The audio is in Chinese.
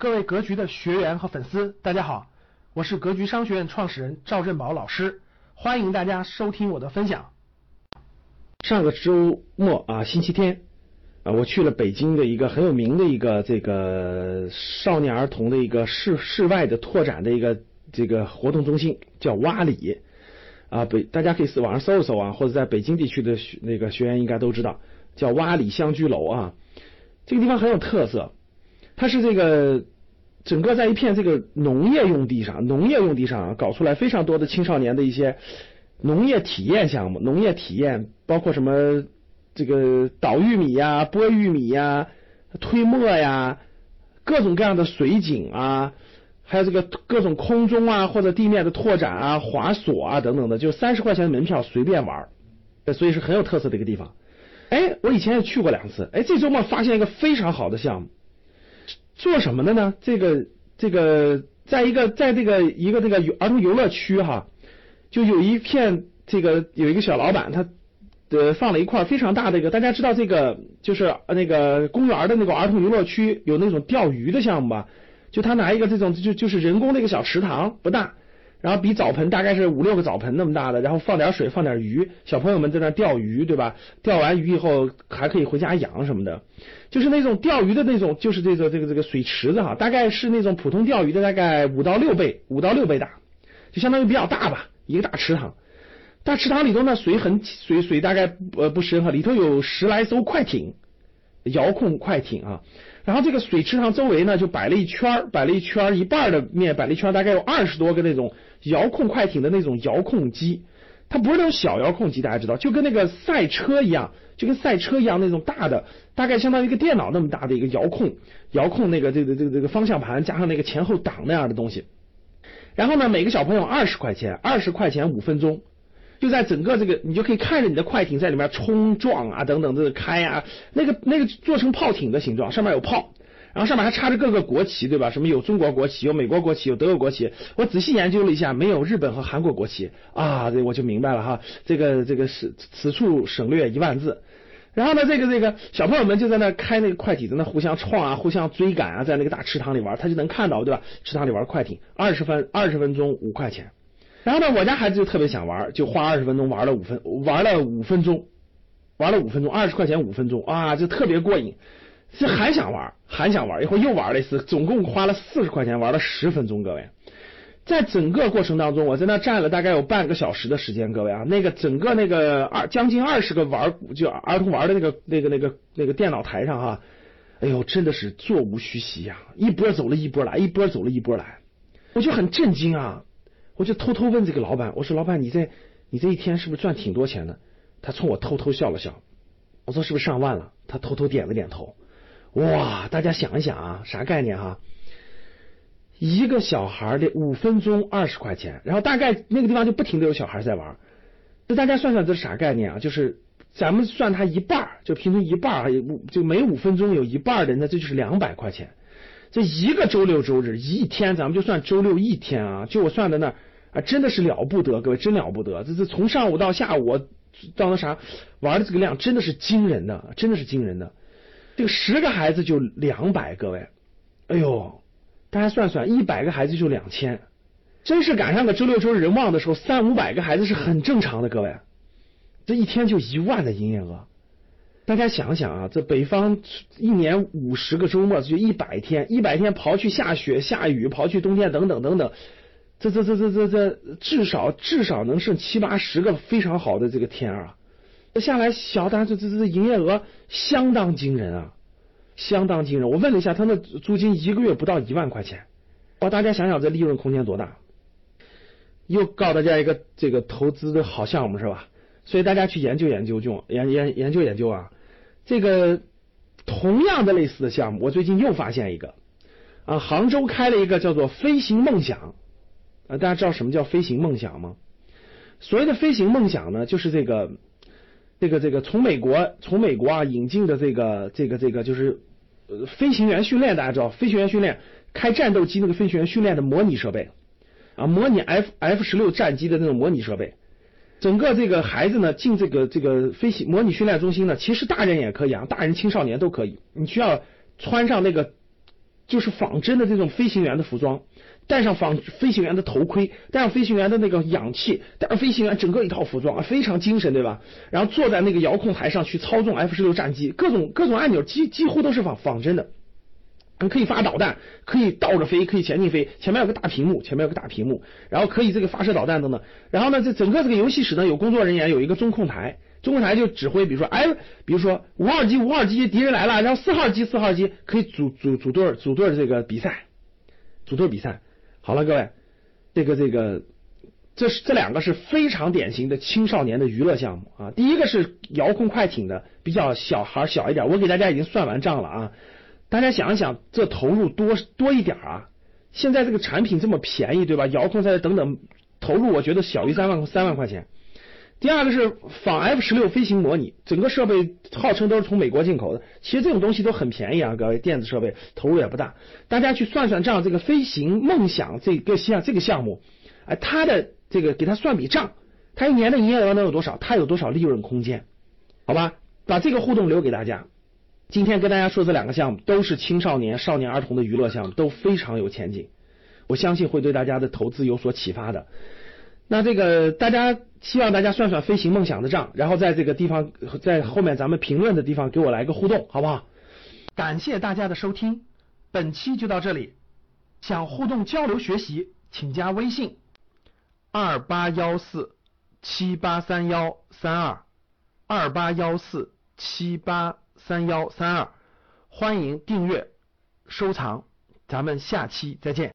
各位格局的学员和粉丝，大家好，我是格局商学院创始人赵振宝老师，欢迎大家收听我的分享。上个周末啊，星期天啊，我去了北京的一个很有名的一个这个少年儿童的一个室室外的拓展的一个这个活动中心，叫洼里啊，北大家可以网上搜一搜啊，或者在北京地区的那个学员应该都知道，叫洼里乡居楼啊，这个地方很有特色。它是这个整个在一片这个农业用地上，农业用地上搞出来非常多的青少年的一些农业体验项目，农业体验包括什么这个捣玉米呀、剥玉米呀、推磨呀，各种各样的水井啊，还有这个各种空中啊或者地面的拓展啊、滑索啊等等的，就三十块钱的门票随便玩，所以是很有特色的一个地方。哎，我以前也去过两次，哎，这周末发现一个非常好的项目。做什么的呢？这个这个，在一个在这个一个这个儿童游乐区哈，就有一片这个有一个小老板，他呃放了一块非常大的一个，大家知道这个就是那个公园的那个儿童游乐区有那种钓鱼的项目吧？就他拿一个这种就就是人工的一个小池塘，不大。然后比澡盆大概是五六个澡盆那么大的，然后放点水，放点鱼，小朋友们在那钓鱼，对吧？钓完鱼以后还可以回家养什么的，就是那种钓鱼的那种，就是这个这个这个水池子哈，大概是那种普通钓鱼的大概五到六倍，五到六倍大，就相当于比较大吧，一个大池塘。大池塘里头呢，水很水水大概呃不深哈，里头有十来艘快艇，遥控快艇啊。然后这个水池塘周围呢，就摆了一圈摆了一圈一半的面，摆了一圈，大概有二十多个那种遥控快艇的那种遥控机。它不是那种小遥控机，大家知道，就跟那个赛车一样，就跟赛车一样那种大的，大概相当于一个电脑那么大的一个遥控，遥控那个这个这个这个方向盘加上那个前后挡那样的东西。然后呢，每个小朋友二十块钱，二十块钱五分钟。就在整个这个，你就可以看着你的快艇在里面冲撞啊，等等这个开啊，那个那个做成炮艇的形状，上面有炮，然后上面还插着各个国旗，对吧？什么有中国国旗，有美国国旗，有德国国旗。我仔细研究了一下，没有日本和韩国国旗啊，这我就明白了哈。这个这个是此处省略一万字。然后呢，这个这个小朋友们就在那开那个快艇，在那互相撞啊，互相追赶啊，在那个大池塘里玩，他就能看到，对吧？池塘里玩快艇，二十分二十分钟五块钱。然后呢，我家孩子就特别想玩，就花二十分钟玩了五分，玩了五分钟，玩了五分钟，二十块钱五分钟啊，就特别过瘾，这还想玩，还想玩，一会儿又玩了一次，总共花了四十块钱，玩了十分钟。各位，在整个过程当中，我在那站了大概有半个小时的时间。各位啊，那个整个那个二将近二十个玩就儿童玩的那个那个那个那个电脑台上哈，哎呦，真的是座无虚席呀，一波走了一波来，一波走了一波来，我就很震惊啊。我就偷偷问这个老板，我说：“老板，你这你这一天是不是赚挺多钱的？”他冲我偷偷笑了笑。我说：“是不是上万了？”他偷偷点了点头。哇，大家想一想啊，啥概念哈？一个小孩的五分钟二十块钱，然后大概那个地方就不停的有小孩在玩。那大家算算这是啥概念啊？就是咱们算他一半，就平均一半，就每五分钟有一半的，那这就是两百块钱。这一个周六周日一天，咱们就算周六一天啊，就我算的那。啊，真的是了不得，各位真了不得！这这从上午到下午到那啥玩的这个量，真的是惊人的，真的是惊人的。这个十个孩子就两百，各位，哎呦，大家算算，一百个孩子就两千，真是赶上个周六周日人旺的时候，三五百个孩子是很正常的，各位，这一天就一万的营业额。大家想想啊，这北方一年五十个周末，就一百天，一百天刨去下雪下雨，刨去冬天等等等等。这这这这这这至少至少能剩七八十个非常好的这个天啊！这下来小单这这这营业额相当惊人啊，相当惊人。我问了一下，他那租金一个月不到一万块钱，哇！大家想想这利润空间多大？又告大家一个这个投资的好项目是吧？所以大家去研究研究，就研研研究研究啊。这个同样的类似的项目，我最近又发现一个啊，杭州开了一个叫做飞行梦想。啊，大家知道什么叫飞行梦想吗？所谓的飞行梦想呢，就是这个这个这个从美国从美国啊引进的这个这个这个就是呃飞行员训练，大家知道飞行员训练开战斗机那个飞行员训练的模拟设备啊，模拟 F F 十六战机的那种模拟设备。整个这个孩子呢进这个这个飞行模拟训练中心呢，其实大人也可以啊，大人青少年都可以。你需要穿上那个就是仿真的这种飞行员的服装，戴上仿飞行员的头盔，戴上飞行员的那个氧气，戴上飞行员整个一套服装啊，非常精神，对吧？然后坐在那个遥控台上去操纵 F 十六战机，各种各种按钮几几乎都是仿仿真的。可以发导弹，可以倒着飞，可以前进飞，前面有个大屏幕，前面有个大屏幕，然后可以这个发射导弹等等。然后呢，这整个这个游戏室呢，有工作人员，有一个中控台，中控台就指挥，比如说，哎，比如说五号机，五号机敌人来了，然后四号机，四号机可以组组组队组队这个比赛，组队比赛。好了，各位，这个这个，这是这两个是非常典型的青少年的娱乐项目啊。第一个是遥控快艇的，比较小孩小一点，我给大家已经算完账了啊。大家想一想，这投入多多一点啊？现在这个产品这么便宜，对吧？遥控赛等等，投入我觉得小于三万三万块钱。第二个是仿 F 十六飞行模拟，整个设备号称都是从美国进口的。其实这种东西都很便宜啊，各位，电子设备投入也不大。大家去算算账，这个飞行梦想这个项这个项目，哎，它的这个给它算笔账，它一年的营业额能有多少？它有多少利润空间？好吧，把这个互动留给大家。今天跟大家说这两个项目都是青少年、少年儿童的娱乐项目，都非常有前景。我相信会对大家的投资有所启发的。那这个大家希望大家算算飞行梦想的账，然后在这个地方在后面咱们评论的地方给我来个互动，好不好？感谢大家的收听，本期就到这里。想互动交流学习，请加微信二八幺四七八三幺三二二八幺四七八。三幺三二，欢迎订阅、收藏，咱们下期再见。